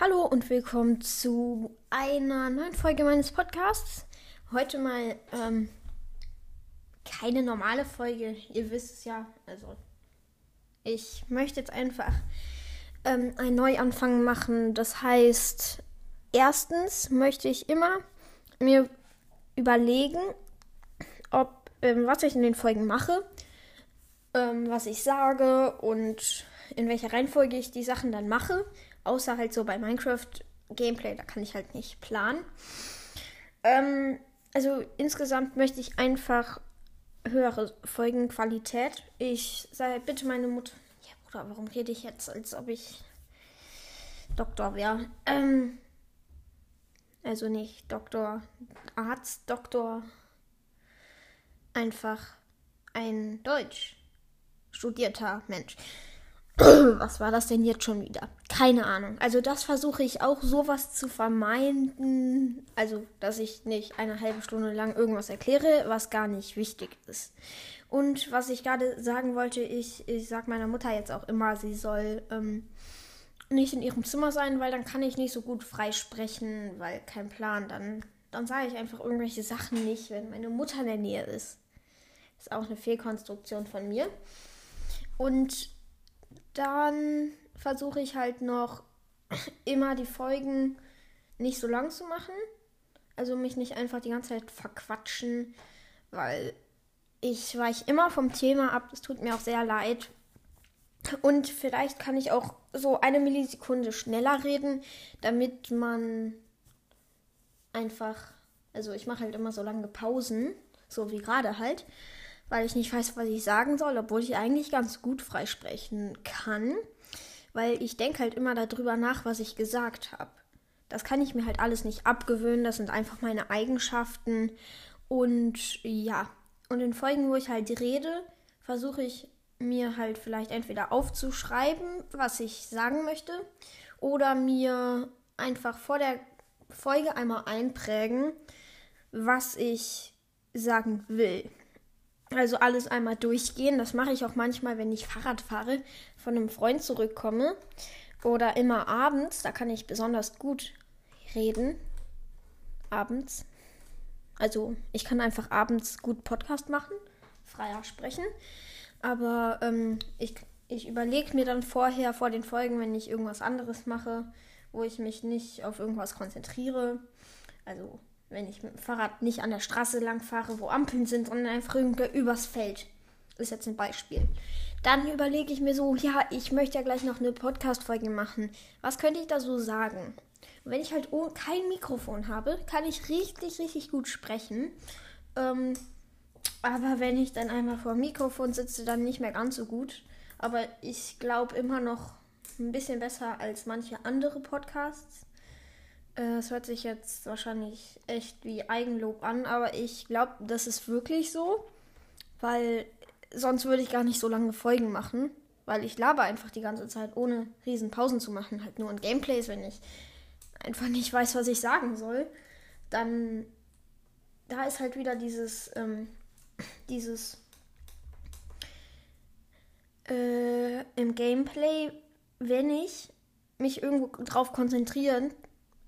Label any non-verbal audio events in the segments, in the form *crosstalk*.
Hallo und willkommen zu einer neuen Folge meines Podcasts. Heute mal ähm, keine normale Folge, ihr wisst es ja. Also, ich möchte jetzt einfach ähm, einen Neuanfang machen. Das heißt, erstens möchte ich immer mir überlegen, ob ähm, was ich in den Folgen mache, ähm, was ich sage und in welcher Reihenfolge ich die Sachen dann mache. Außer halt so bei Minecraft Gameplay, da kann ich halt nicht planen. Ähm, also insgesamt möchte ich einfach höhere Folgenqualität. Ich sage bitte meine Mutter. Ja, Bruder, warum rede ich jetzt, als ob ich Doktor wäre? Ähm, also nicht Doktor, Arzt, Doktor. Einfach ein Deutsch studierter Mensch. *clears throat* Was war das denn jetzt schon wieder? Keine Ahnung. Also das versuche ich auch sowas zu vermeiden. Also, dass ich nicht eine halbe Stunde lang irgendwas erkläre, was gar nicht wichtig ist. Und was ich gerade sagen wollte, ich, ich sage meiner Mutter jetzt auch immer, sie soll ähm, nicht in ihrem Zimmer sein, weil dann kann ich nicht so gut freisprechen, weil kein Plan. Dann, dann sage ich einfach irgendwelche Sachen nicht, wenn meine Mutter in der Nähe ist. Ist auch eine Fehlkonstruktion von mir. Und dann versuche ich halt noch *clears throat* immer die Folgen nicht so lang zu machen. Also mich nicht einfach die ganze Zeit verquatschen, weil ich weiche immer vom Thema ab. Es tut mir auch sehr leid. Und vielleicht kann ich auch so eine Millisekunde schneller reden, damit man einfach, also ich mache halt immer so lange Pausen, so wie gerade halt, weil ich nicht weiß, was ich sagen soll, obwohl ich eigentlich ganz gut freisprechen kann, weil ich denke halt immer darüber nach, was ich gesagt habe. Das kann ich mir halt alles nicht abgewöhnen, das sind einfach meine Eigenschaften und ja, und in Folgen, wo ich halt rede, versuche ich mir halt vielleicht entweder aufzuschreiben, was ich sagen möchte, oder mir einfach vor der Folge einmal einprägen, was ich sagen will. Also alles einmal durchgehen. Das mache ich auch manchmal, wenn ich Fahrrad fahre, von einem Freund zurückkomme. Oder immer abends, da kann ich besonders gut reden. Abends. Also ich kann einfach abends gut Podcast machen, freier sprechen. Aber ähm, ich, ich überlege mir dann vorher, vor den Folgen, wenn ich irgendwas anderes mache, wo ich mich nicht auf irgendwas konzentriere. Also wenn ich mit dem Fahrrad nicht an der Straße lang fahre, wo Ampeln sind, sondern einfach übers Feld. Ist jetzt ein Beispiel. Dann überlege ich mir so, ja, ich möchte ja gleich noch eine Podcast-Folge machen. Was könnte ich da so sagen? Und wenn ich halt kein Mikrofon habe, kann ich richtig, richtig gut sprechen. Ähm, aber wenn ich dann einmal vor dem Mikrofon sitze, dann nicht mehr ganz so gut. Aber ich glaube immer noch ein bisschen besser als manche andere Podcasts. Äh, es hört sich jetzt wahrscheinlich echt wie Eigenlob an, aber ich glaube, das ist wirklich so, weil sonst würde ich gar nicht so lange Folgen machen, weil ich laber einfach die ganze Zeit, ohne riesen Pausen zu machen, halt nur in Gameplays, wenn ich einfach nicht weiß, was ich sagen soll, dann da ist halt wieder dieses, ähm, dieses äh, im Gameplay, wenn ich mich irgendwo drauf konzentrieren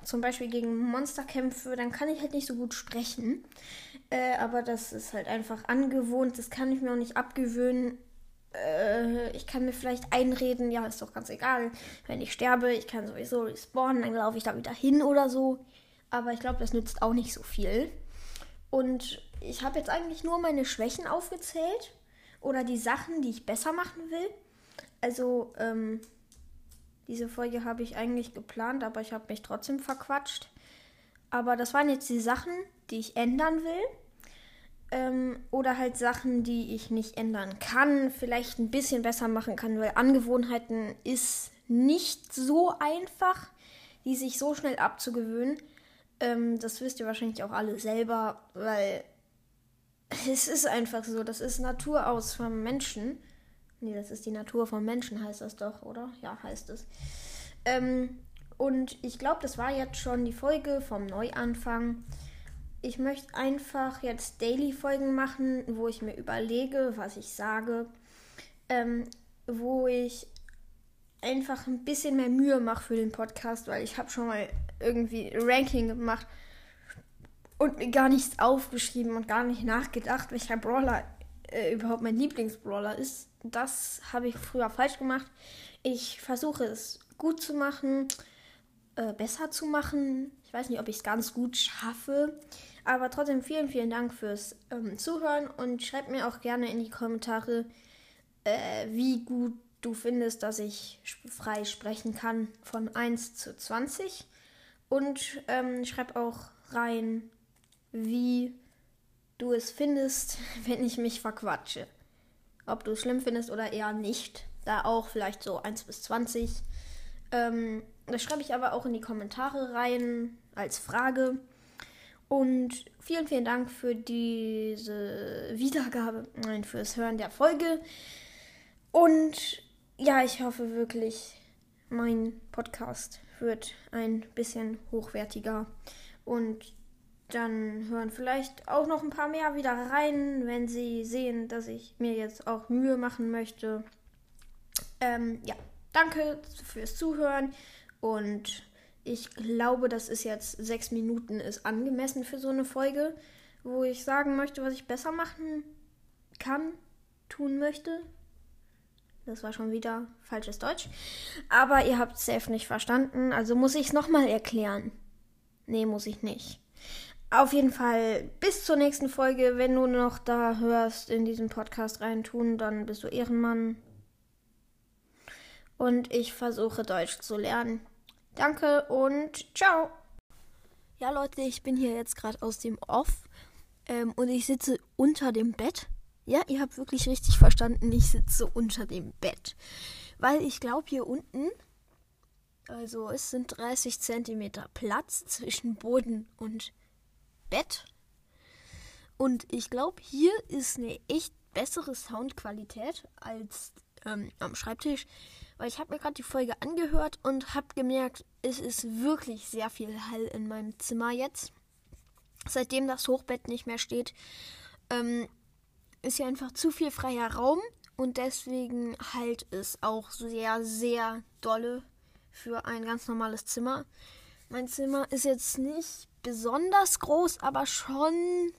zum Beispiel gegen Monster kämpfe, dann kann ich halt nicht so gut sprechen. Äh, aber das ist halt einfach angewohnt. Das kann ich mir auch nicht abgewöhnen. Äh, ich kann mir vielleicht einreden, ja, ist doch ganz egal. Wenn ich sterbe, ich kann sowieso respawnen, dann laufe ich da wieder hin oder so. Aber ich glaube, das nützt auch nicht so viel. Und ich habe jetzt eigentlich nur meine Schwächen aufgezählt. Oder die Sachen, die ich besser machen will. Also, ähm, diese Folge habe ich eigentlich geplant, aber ich habe mich trotzdem verquatscht. Aber das waren jetzt die Sachen, die ich ändern will. Ähm, oder halt Sachen, die ich nicht ändern kann, vielleicht ein bisschen besser machen kann, weil Angewohnheiten ist nicht so einfach, die sich so schnell abzugewöhnen. Ähm, das wisst ihr wahrscheinlich auch alle selber, weil *laughs* es ist einfach so, das ist Natur aus vom Menschen. Nee, das ist die Natur vom Menschen, heißt das doch, oder? Ja, heißt es. Ähm, und ich glaube, das war jetzt schon die Folge vom Neuanfang. Ich möchte einfach jetzt Daily-Folgen machen, wo ich mir überlege, was ich sage. Ähm, wo ich einfach ein bisschen mehr Mühe mache für den Podcast, weil ich habe schon mal irgendwie Ranking gemacht und mir gar nichts aufgeschrieben und gar nicht nachgedacht, welcher Brawler äh, überhaupt mein Lieblingsbrawler ist. Das habe ich früher falsch gemacht. Ich versuche es gut zu machen, äh, besser zu machen. Ich weiß nicht, ob ich es ganz gut schaffe. Aber trotzdem vielen, vielen Dank fürs ähm, Zuhören und schreibt mir auch gerne in die Kommentare, äh, wie gut du findest, dass ich frei sprechen kann von 1 zu 20. Und ähm, schreib auch rein, wie du es findest, *laughs* wenn ich mich verquatsche. Ob du es schlimm findest oder eher nicht. Da auch vielleicht so 1 bis 20. Ähm, das schreibe ich aber auch in die Kommentare rein als Frage. Und vielen, vielen Dank für diese Wiedergabe, nein, fürs Hören der Folge. Und ja, ich hoffe wirklich, mein Podcast wird ein bisschen hochwertiger. Und dann hören vielleicht auch noch ein paar mehr wieder rein, wenn sie sehen, dass ich mir jetzt auch Mühe machen möchte. Ähm, ja, danke fürs Zuhören und ich glaube, dass es jetzt sechs Minuten ist angemessen für so eine Folge, wo ich sagen möchte, was ich besser machen kann, tun möchte. Das war schon wieder falsches Deutsch. Aber ihr habt es safe nicht verstanden, also muss ich es nochmal erklären. Nee, muss ich nicht. Auf jeden Fall bis zur nächsten Folge. Wenn du noch da hörst, in diesen Podcast reintun, dann bist du Ehrenmann. Und ich versuche Deutsch zu lernen. Danke und ciao. Ja, Leute, ich bin hier jetzt gerade aus dem Off ähm, und ich sitze unter dem Bett. Ja, ihr habt wirklich richtig verstanden, ich sitze unter dem Bett. Weil ich glaube, hier unten, also es sind 30 Zentimeter Platz zwischen Boden und Bett. Und ich glaube, hier ist eine echt bessere Soundqualität als ähm, am Schreibtisch. Weil ich habe mir gerade die Folge angehört und habe gemerkt, es ist wirklich sehr viel Hall in meinem Zimmer jetzt. Seitdem das Hochbett nicht mehr steht, ähm, ist hier einfach zu viel freier Raum und deswegen halt es auch sehr, sehr dolle für ein ganz normales Zimmer. Mein Zimmer ist jetzt nicht besonders groß, aber schon,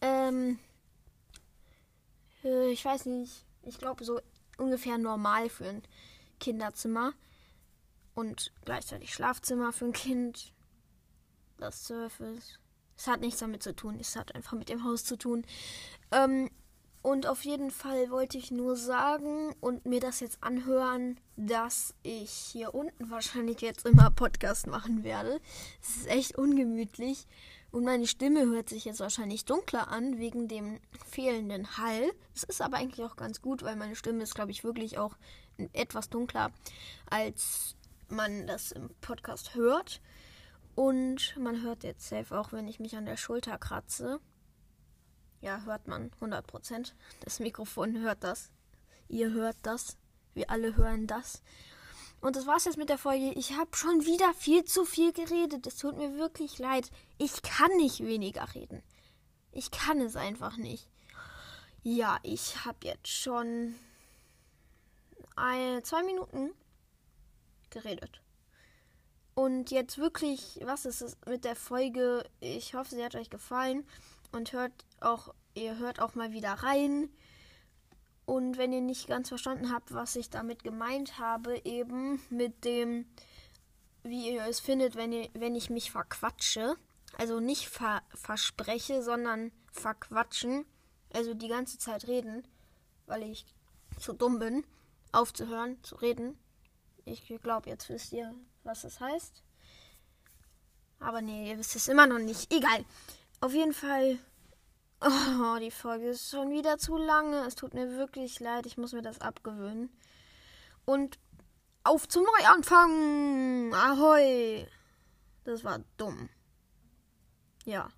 ähm, äh, ich weiß nicht, ich glaube so ungefähr normal für ein Kinderzimmer und gleichzeitig Schlafzimmer für ein Kind. Das Surface. Es hat nichts damit zu tun, es hat einfach mit dem Haus zu tun. Ähm, und auf jeden Fall wollte ich nur sagen und mir das jetzt anhören, dass ich hier unten wahrscheinlich jetzt immer Podcast machen werde. Es ist echt ungemütlich. Und meine Stimme hört sich jetzt wahrscheinlich dunkler an wegen dem fehlenden Hall. Das ist aber eigentlich auch ganz gut, weil meine Stimme ist, glaube ich, wirklich auch etwas dunkler, als man das im Podcast hört. Und man hört jetzt safe auch, wenn ich mich an der Schulter kratze. Ja, hört man 100%. Das Mikrofon hört das. Ihr hört das. Wir alle hören das. Und das war's jetzt mit der Folge. Ich habe schon wieder viel zu viel geredet. Es tut mir wirklich leid. Ich kann nicht weniger reden. Ich kann es einfach nicht. Ja, ich habe jetzt schon ein, zwei Minuten geredet. Und jetzt wirklich, was ist es mit der Folge? Ich hoffe, sie hat euch gefallen und hört auch, ihr hört auch mal wieder rein. Und wenn ihr nicht ganz verstanden habt, was ich damit gemeint habe, eben mit dem, wie ihr es findet, wenn, ihr, wenn ich mich verquatsche, also nicht ver verspreche, sondern verquatschen, also die ganze Zeit reden, weil ich zu dumm bin, aufzuhören, zu reden. Ich glaube, jetzt wisst ihr, was das heißt. Aber nee, ihr wisst es immer noch nicht. Egal. Auf jeden Fall. Oh, die Folge ist schon wieder zu lange. Es tut mir wirklich leid. Ich muss mir das abgewöhnen. Und auf zum Neuanfang. Ahoi. Das war dumm. Ja.